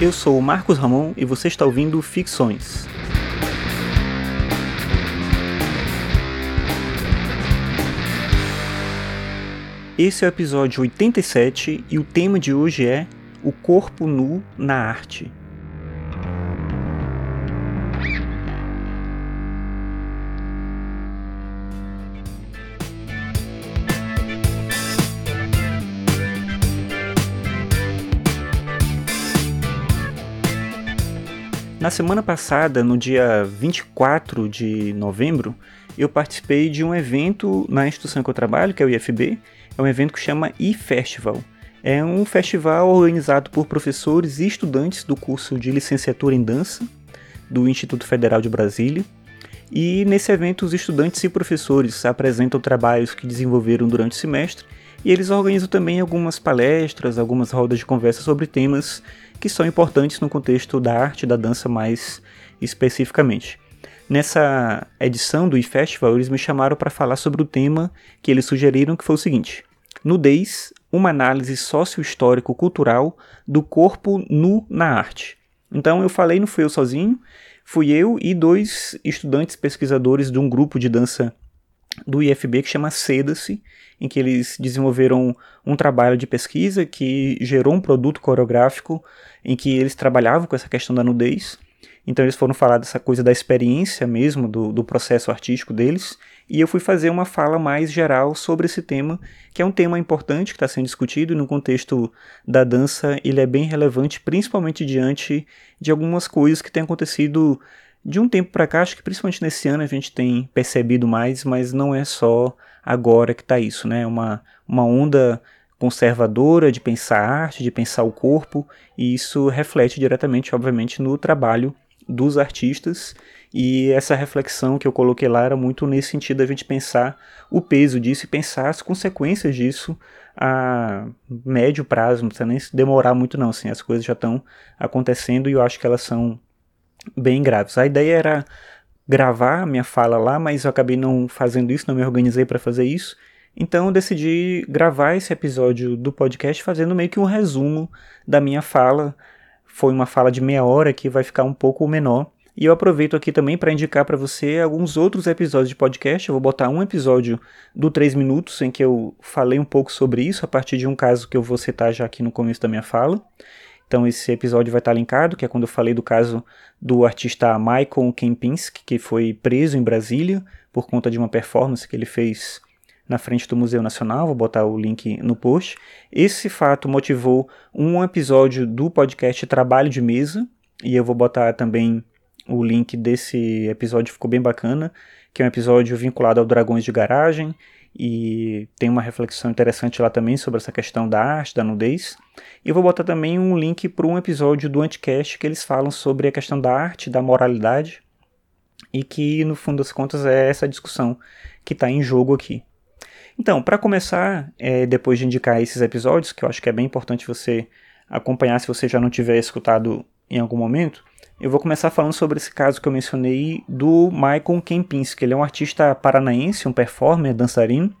Eu sou o Marcos Ramon e você está ouvindo Ficções. Esse é o episódio 87 e o tema de hoje é O Corpo Nu na Arte. Na semana passada, no dia 24 de novembro, eu participei de um evento na instituição que eu trabalho, que é o IFB. É um evento que chama eFestival. É um festival organizado por professores e estudantes do curso de licenciatura em dança do Instituto Federal de Brasília. E nesse evento, os estudantes e professores apresentam trabalhos que desenvolveram durante o semestre e eles organizam também algumas palestras, algumas rodas de conversa sobre temas que são importantes no contexto da arte da dança mais especificamente. Nessa edição do eFestival, eles me chamaram para falar sobre o tema que eles sugeriram, que foi o seguinte: Nudez, uma análise sócio-histórico-cultural do corpo nu na arte. Então eu falei, não fui eu sozinho, fui eu e dois estudantes pesquisadores de um grupo de dança do IFB que chama Seda-se, em que eles desenvolveram um trabalho de pesquisa que gerou um produto coreográfico em que eles trabalhavam com essa questão da nudez. Então eles foram falar dessa coisa da experiência mesmo, do, do processo artístico deles, e eu fui fazer uma fala mais geral sobre esse tema, que é um tema importante que está sendo discutido e no contexto da dança ele é bem relevante, principalmente diante de algumas coisas que têm acontecido de um tempo para cá, acho que principalmente nesse ano a gente tem percebido mais, mas não é só agora que está isso, né? Uma, uma onda conservadora de pensar a arte, de pensar o corpo, e isso reflete diretamente, obviamente, no trabalho dos artistas. E essa reflexão que eu coloquei lá era muito nesse sentido da gente pensar o peso disso e pensar as consequências disso a médio prazo, não precisa nem demorar muito não, assim, as coisas já estão acontecendo e eu acho que elas são bem graves. A ideia era gravar minha fala lá, mas eu acabei não fazendo isso, não me organizei para fazer isso. Então eu decidi gravar esse episódio do podcast fazendo meio que um resumo da minha fala. Foi uma fala de meia hora que vai ficar um pouco menor. E eu aproveito aqui também para indicar para você alguns outros episódios de podcast. Eu vou botar um episódio do 3 minutos em que eu falei um pouco sobre isso a partir de um caso que eu vou citar já aqui no começo da minha fala. Então esse episódio vai estar linkado, que é quando eu falei do caso do artista Michael Kempinski, que foi preso em Brasília por conta de uma performance que ele fez na frente do Museu Nacional, vou botar o link no post. Esse fato motivou um episódio do podcast Trabalho de Mesa, e eu vou botar também o link desse episódio, ficou bem bacana, que é um episódio vinculado ao Dragões de Garagem, e tem uma reflexão interessante lá também sobre essa questão da arte, da nudez. E vou botar também um link para um episódio do Anticast que eles falam sobre a questão da arte, da moralidade, e que no fundo das contas é essa discussão que está em jogo aqui. Então, para começar, é, depois de indicar esses episódios, que eu acho que é bem importante você acompanhar se você já não tiver escutado em algum momento, eu vou começar falando sobre esse caso que eu mencionei do Michael Kempinski. Ele é um artista paranaense, um performer, dançarino,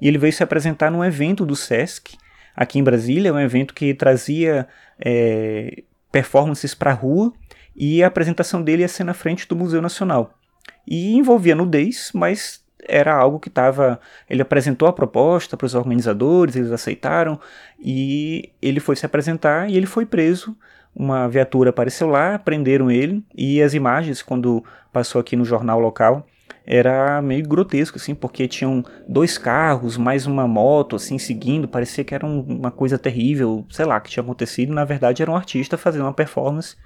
e ele veio se apresentar num evento do Sesc, aqui em Brasília, um evento que trazia é, performances para a rua, e a apresentação dele ia ser na frente do Museu Nacional. E envolvia nudez, mas era algo que estava. Ele apresentou a proposta para os organizadores, eles aceitaram, e ele foi se apresentar e ele foi preso uma viatura apareceu lá, prenderam ele e as imagens quando passou aqui no jornal local era meio grotesco assim, porque tinham dois carros, mais uma moto assim seguindo, parecia que era um, uma coisa terrível, sei lá, que tinha acontecido, na verdade era um artista fazendo uma performance.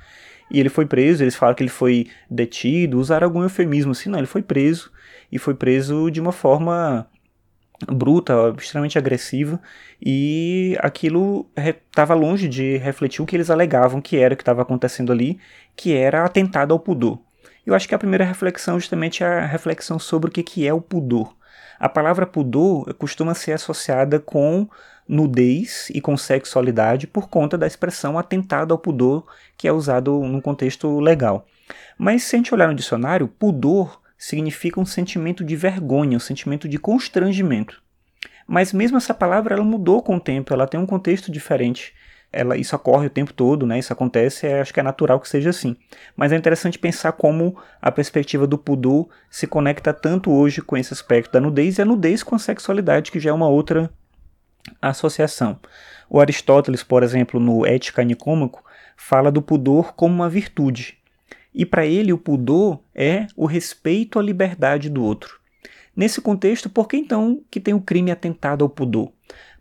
E ele foi preso, eles falaram que ele foi detido, usaram algum eufemismo assim, não, ele foi preso e foi preso de uma forma bruta, extremamente agressiva, e aquilo estava longe de refletir o que eles alegavam que era o que estava acontecendo ali, que era atentado ao pudor. Eu acho que a primeira reflexão justamente é a reflexão sobre o que, que é o pudor. A palavra pudor costuma ser associada com nudez e com sexualidade por conta da expressão atentado ao pudor que é usado no contexto legal. Mas se a gente olhar no dicionário, pudor significa um sentimento de vergonha, um sentimento de constrangimento. Mas mesmo essa palavra ela mudou com o tempo, ela tem um contexto diferente. ela, isso ocorre o tempo todo, né? Isso acontece, é, acho que é natural que seja assim. Mas é interessante pensar como a perspectiva do pudor se conecta tanto hoje com esse aspecto da nudez e a nudez com a sexualidade, que já é uma outra associação. O Aristóteles, por exemplo, no Ética Nicômaco, fala do pudor como uma virtude. E para ele, o pudor é o respeito à liberdade do outro. Nesse contexto, por que então que tem o crime atentado ao pudor?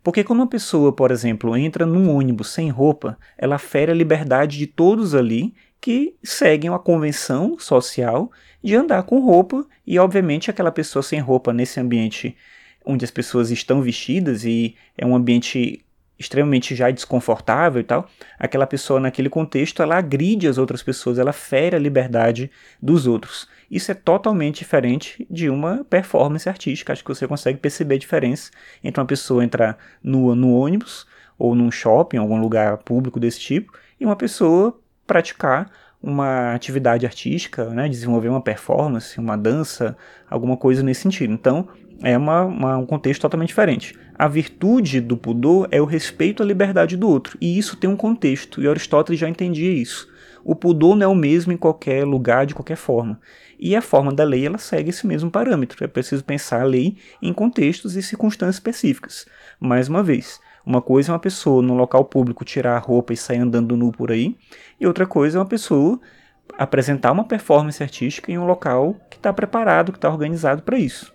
Porque quando uma pessoa, por exemplo, entra num ônibus sem roupa, ela fere a liberdade de todos ali que seguem a convenção social de andar com roupa e, obviamente, aquela pessoa sem roupa nesse ambiente onde as pessoas estão vestidas e é um ambiente extremamente já desconfortável e tal, aquela pessoa naquele contexto ela agride as outras pessoas, ela fere a liberdade dos outros. Isso é totalmente diferente de uma performance artística. Acho que você consegue perceber a diferença entre uma pessoa entrar nua no ônibus ou num shopping, algum lugar público desse tipo, e uma pessoa praticar uma atividade artística, né, desenvolver uma performance, uma dança, alguma coisa nesse sentido. Então, é uma, uma, um contexto totalmente diferente. A virtude do pudor é o respeito à liberdade do outro, e isso tem um contexto, e Aristóteles já entendia isso. O pudor não é o mesmo em qualquer lugar, de qualquer forma. E a forma da lei ela segue esse mesmo parâmetro. É preciso pensar a lei em contextos e circunstâncias específicas. Mais uma vez, uma coisa é uma pessoa no local público tirar a roupa e sair andando nu por aí, e outra coisa é uma pessoa apresentar uma performance artística em um local que está preparado, que está organizado para isso.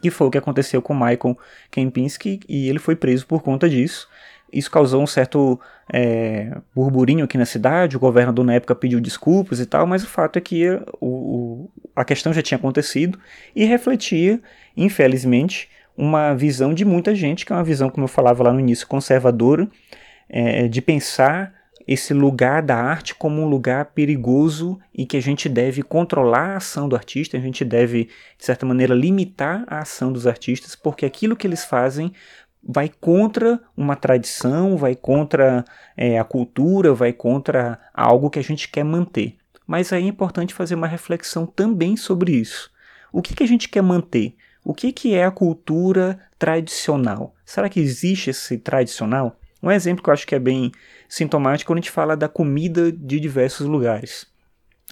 Que foi o que aconteceu com Michael Kempinski e ele foi preso por conta disso. Isso causou um certo é, burburinho aqui na cidade, o governador na época pediu desculpas e tal, mas o fato é que o, o, a questão já tinha acontecido e refletia, infelizmente, uma visão de muita gente, que é uma visão, como eu falava lá no início, conservadora, é, de pensar esse lugar da arte como um lugar perigoso e que a gente deve controlar a ação do artista, a gente deve, de certa maneira, limitar a ação dos artistas, porque aquilo que eles fazem vai contra uma tradição, vai contra é, a cultura, vai contra algo que a gente quer manter. Mas aí é importante fazer uma reflexão também sobre isso. O que, que a gente quer manter? O que, que é a cultura tradicional? Será que existe esse tradicional? Um exemplo que eu acho que é bem sintomático quando a gente fala da comida de diversos lugares.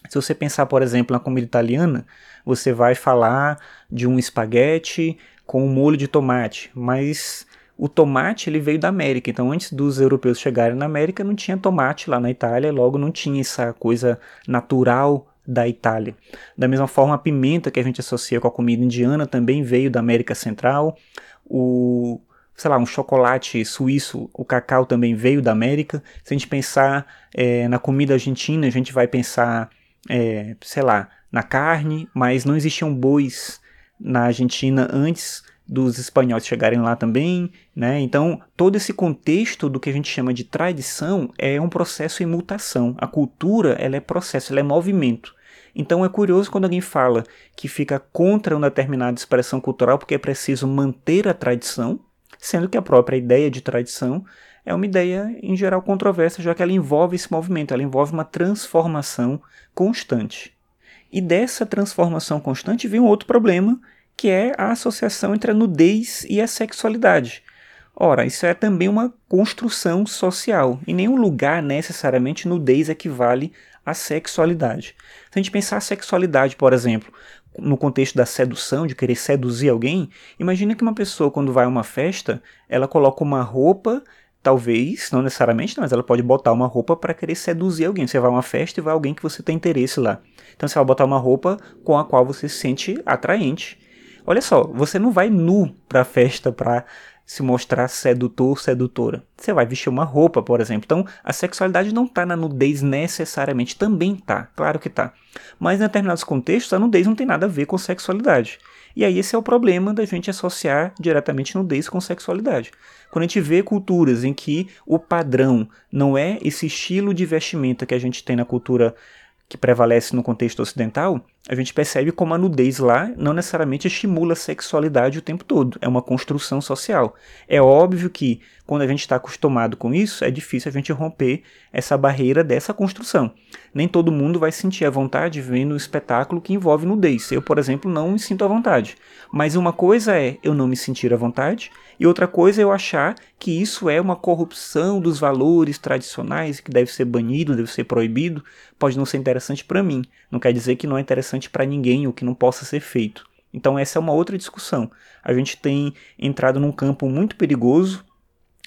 Se você pensar, por exemplo, na comida italiana, você vai falar de um espaguete com um molho de tomate, mas o tomate ele veio da América, então antes dos europeus chegarem na América não tinha tomate lá na Itália, logo não tinha essa coisa natural da Itália. Da mesma forma, a pimenta que a gente associa com a comida indiana também veio da América Central. O, sei lá, um chocolate suíço, o cacau também veio da América. Se a gente pensar é, na comida argentina, a gente vai pensar, é, sei lá, na carne, mas não existiam bois na Argentina antes dos espanhóis chegarem lá também, né? Então, todo esse contexto do que a gente chama de tradição é um processo em mutação. A cultura, ela é processo, ela é movimento. Então é curioso quando alguém fala que fica contra uma determinada expressão cultural porque é preciso manter a tradição, sendo que a própria ideia de tradição é uma ideia em geral controversa, já que ela envolve esse movimento, ela envolve uma transformação constante. E dessa transformação constante vem um outro problema, que é a associação entre a nudez e a sexualidade. Ora, isso é também uma construção social. Em nenhum lugar necessariamente nudez equivale à sexualidade. Se a gente pensar a sexualidade, por exemplo, no contexto da sedução, de querer seduzir alguém, imagina que uma pessoa, quando vai a uma festa, ela coloca uma roupa, talvez, não necessariamente, mas ela pode botar uma roupa para querer seduzir alguém. Você vai a uma festa e vai alguém que você tem interesse lá. Então você vai botar uma roupa com a qual você se sente atraente. Olha só, você não vai nu pra festa pra se mostrar sedutor, sedutora. Você vai vestir uma roupa, por exemplo. Então, a sexualidade não está na nudez necessariamente. Também tá, claro que tá. Mas em determinados contextos, a nudez não tem nada a ver com sexualidade. E aí esse é o problema da gente associar diretamente nudez com sexualidade. Quando a gente vê culturas em que o padrão não é esse estilo de vestimenta que a gente tem na cultura que prevalece no contexto ocidental, a gente percebe como a nudez lá não necessariamente estimula a sexualidade o tempo todo, é uma construção social. É óbvio que quando a gente está acostumado com isso, é difícil a gente romper essa barreira dessa construção. Nem todo mundo vai sentir a vontade vendo um espetáculo que envolve nudez. Eu, por exemplo, não me sinto à vontade. Mas uma coisa é eu não me sentir à vontade, e outra coisa é eu achar que isso é uma corrupção dos valores tradicionais, que deve ser banido, deve ser proibido. Pode não ser interessante para mim. Não quer dizer que não é interessante para ninguém ou que não possa ser feito. Então, essa é uma outra discussão. A gente tem entrado num campo muito perigoso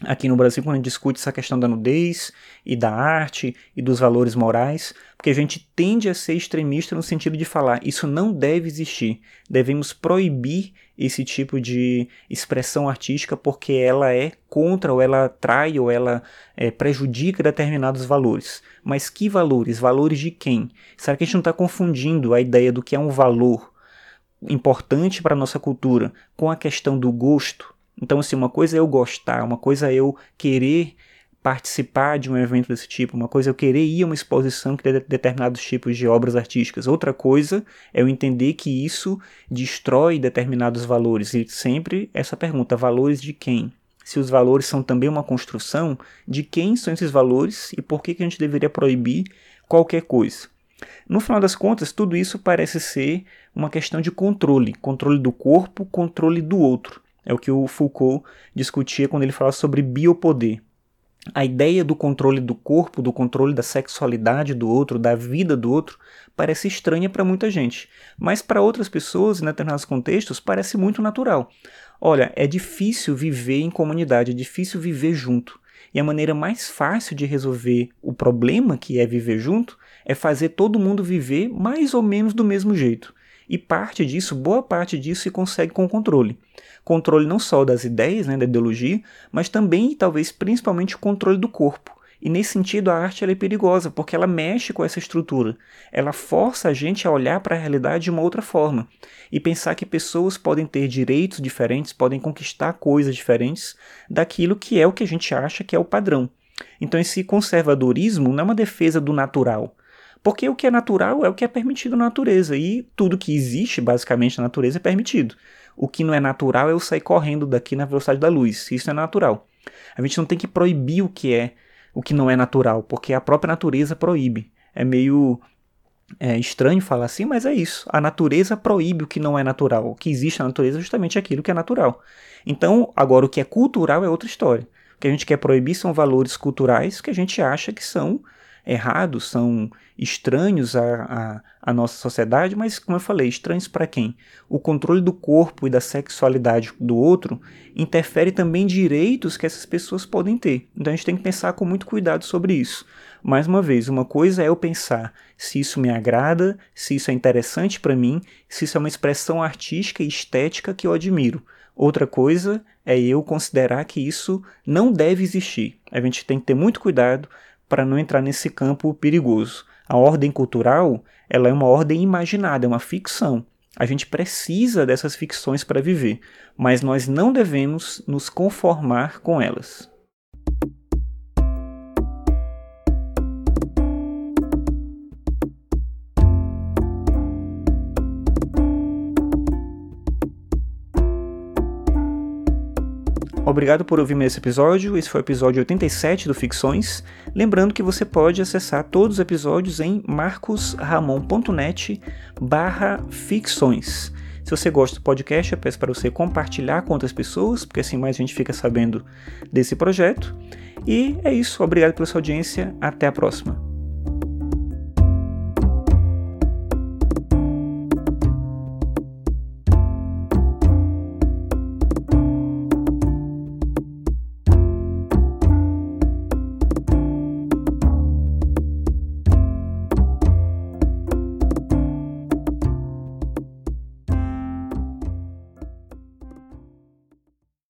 aqui no Brasil quando a gente discute essa questão da nudez e da arte e dos valores morais, porque a gente tende a ser extremista no sentido de falar isso não deve existir, devemos proibir esse tipo de expressão artística porque ela é contra ou ela atrai ou ela é, prejudica determinados valores. Mas que valores? Valores de quem? Será que a gente não está confundindo a ideia do que é um valor importante para a nossa cultura com a questão do gosto. Então, assim, uma coisa é eu gostar, uma coisa é eu querer participar de um evento desse tipo, uma coisa é eu querer ir a uma exposição que tem determinados tipos de obras artísticas, outra coisa é eu entender que isso destrói determinados valores. E sempre essa pergunta: valores de quem? Se os valores são também uma construção, de quem são esses valores e por que, que a gente deveria proibir qualquer coisa? No final das contas, tudo isso parece ser uma questão de controle, controle do corpo, controle do outro. É o que o Foucault discutia quando ele falava sobre biopoder. A ideia do controle do corpo, do controle da sexualidade do outro, da vida do outro, parece estranha para muita gente, mas para outras pessoas, em determinados contextos, parece muito natural. Olha, é difícil viver em comunidade, é difícil viver junto. E a maneira mais fácil de resolver o problema que é viver junto é fazer todo mundo viver mais ou menos do mesmo jeito. E parte disso, boa parte disso, se consegue com controle. Controle não só das ideias, né, da ideologia, mas também talvez principalmente o controle do corpo. E nesse sentido a arte é perigosa, porque ela mexe com essa estrutura. Ela força a gente a olhar para a realidade de uma outra forma e pensar que pessoas podem ter direitos diferentes, podem conquistar coisas diferentes daquilo que é o que a gente acha que é o padrão. Então esse conservadorismo não é uma defesa do natural, porque o que é natural é o que é permitido na natureza, e tudo que existe basicamente na natureza é permitido. O que não é natural é eu sair correndo daqui na velocidade da luz, isso é natural. A gente não tem que proibir o que é, o que não é natural, porque a própria natureza proíbe. É meio é estranho falar assim, mas é isso. A natureza proíbe o que não é natural. O que existe na natureza é justamente aquilo que é natural. Então, agora o que é cultural é outra história. O que a gente quer proibir são valores culturais que a gente acha que são errados, são estranhos à, à, à, nossa sociedade, mas, como eu falei, estranhos para quem? O controle do corpo e da sexualidade do outro interfere também em direitos que essas pessoas podem ter. Então a gente tem que pensar com muito cuidado sobre isso. Mais uma vez, uma coisa é eu pensar se isso me agrada, se isso é interessante para mim, se isso é uma expressão artística e estética que eu admiro. Outra coisa é eu considerar que isso não deve existir. A gente tem que ter muito cuidado para não entrar nesse campo perigoso. A ordem cultural ela é uma ordem imaginada, é uma ficção. A gente precisa dessas ficções para viver, mas nós não devemos nos conformar com elas. Obrigado por ouvir esse episódio. Esse foi o episódio 87 do Ficções. Lembrando que você pode acessar todos os episódios em marcosramon.net barra ficções. Se você gosta do podcast, eu peço para você compartilhar com outras pessoas, porque assim mais gente fica sabendo desse projeto. E é isso. Obrigado pela sua audiência. Até a próxima.